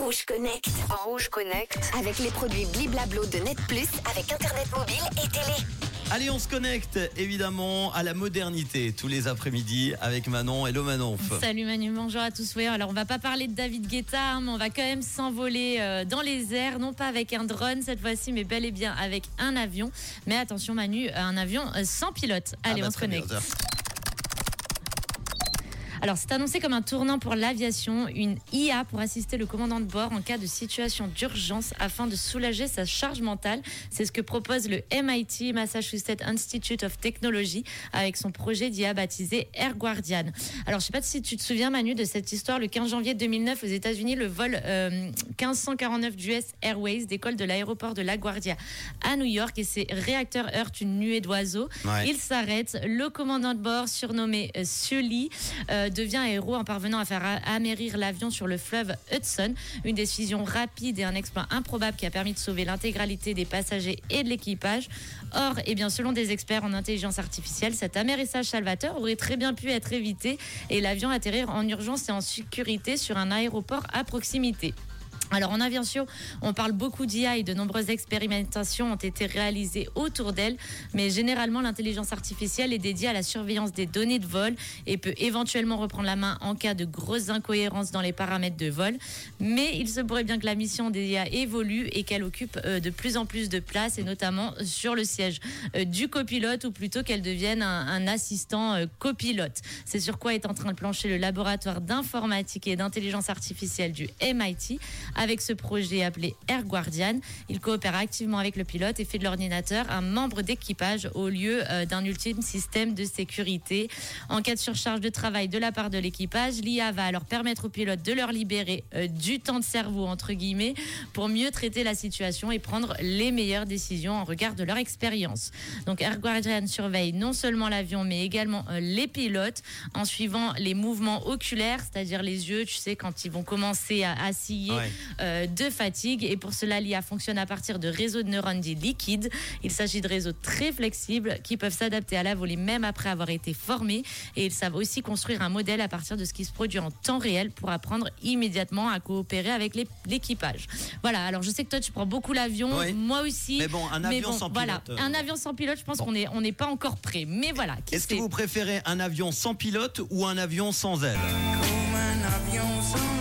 Rouge Connect. En Rouge Connect. Avec les produits Bliblablo de Net Plus avec Internet mobile et télé. Allez, on se connecte évidemment à la modernité tous les après-midi avec Manon. Hello Manon. Salut Manu, bonjour à tous. Oui, alors on va pas parler de David Guetta, hein, mais on va quand même s'envoler euh, dans les airs, non pas avec un drone cette fois-ci, mais bel et bien avec un avion. Mais attention Manu, un avion euh, sans pilote. Allez, Ah bah, on se bien, connecte. Alors, c'est annoncé comme un tournant pour l'aviation, une IA pour assister le commandant de bord en cas de situation d'urgence afin de soulager sa charge mentale. C'est ce que propose le MIT, Massachusetts Institute of Technology, avec son projet d'IA baptisé Air Guardian. Alors, je sais pas si tu te souviens, Manu, de cette histoire. Le 15 janvier 2009, aux États-Unis, le vol euh, 1549 d'US Airways décolle de l'aéroport de LaGuardia à New York et ses réacteurs heurtent une nuée d'oiseaux. Ouais. Il s'arrête. Le commandant de bord, surnommé euh, Sully, euh, devient héros en parvenant à faire amérir l'avion sur le fleuve Hudson. Une décision rapide et un exploit improbable qui a permis de sauver l'intégralité des passagers et de l'équipage. Or, eh bien, selon des experts en intelligence artificielle, cet amérissage salvateur aurait très bien pu être évité et l'avion atterrir en urgence et en sécurité sur un aéroport à proximité. Alors en aviation, on parle beaucoup d'IA et de nombreuses expérimentations ont été réalisées autour d'elle, mais généralement l'intelligence artificielle est dédiée à la surveillance des données de vol et peut éventuellement reprendre la main en cas de grosses incohérences dans les paramètres de vol. Mais il se pourrait bien que la mission des IA évolue et qu'elle occupe euh, de plus en plus de place et notamment sur le siège euh, du copilote ou plutôt qu'elle devienne un, un assistant euh, copilote. C'est sur quoi est en train de plancher le laboratoire d'informatique et d'intelligence artificielle du MIT avec ce projet appelé Air Guardian. Il coopère activement avec le pilote et fait de l'ordinateur un membre d'équipage au lieu euh, d'un ultime système de sécurité. En cas de surcharge de travail de la part de l'équipage, l'IA va alors permettre aux pilotes de leur libérer euh, du temps de cerveau, entre guillemets, pour mieux traiter la situation et prendre les meilleures décisions en regard de leur expérience. Donc Air Guardian surveille non seulement l'avion, mais également euh, les pilotes en suivant les mouvements oculaires, c'est-à-dire les yeux, tu sais, quand ils vont commencer à, à scier. Euh, de fatigue. Et pour cela, l'IA fonctionne à partir de réseaux de neurones dits liquides. Il s'agit de réseaux très flexibles qui peuvent s'adapter à la volée même après avoir été formés. Et ils savent aussi construire un modèle à partir de ce qui se produit en temps réel pour apprendre immédiatement à coopérer avec l'équipage. Voilà, alors je sais que toi tu prends beaucoup l'avion, Oui. moi aussi. Mais bon, un avion bon, sans voilà, pilote, euh, un avion sans pilote, je pense bon. qu'on est on n'est pas encore prêt. Mais voilà, qui Est-ce que vous préférez un avion sans pilote ou un avion sans aile? Comme un avion sans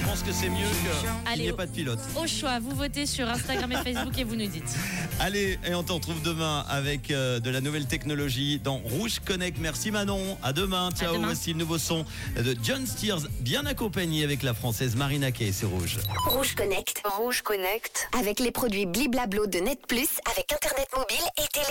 je pense que c'est mieux que- qu'il n'y ait pas de pilote. Au choix, vous votez sur Instagram et Facebook et vous nous dites. Allez, et on te retrouve demain avec euh, de la nouvelle technologie dans Rouge Connect. Merci Manon. À demain. Ciao. demain. Voici le nouveau son de John Steers, bien accompagné avec la française Marina Kay. C'est Rouge. Rouge Connect. Rouge Connect. Avec les produits Bliblablo de Net Plus avec Internet mobile et télé.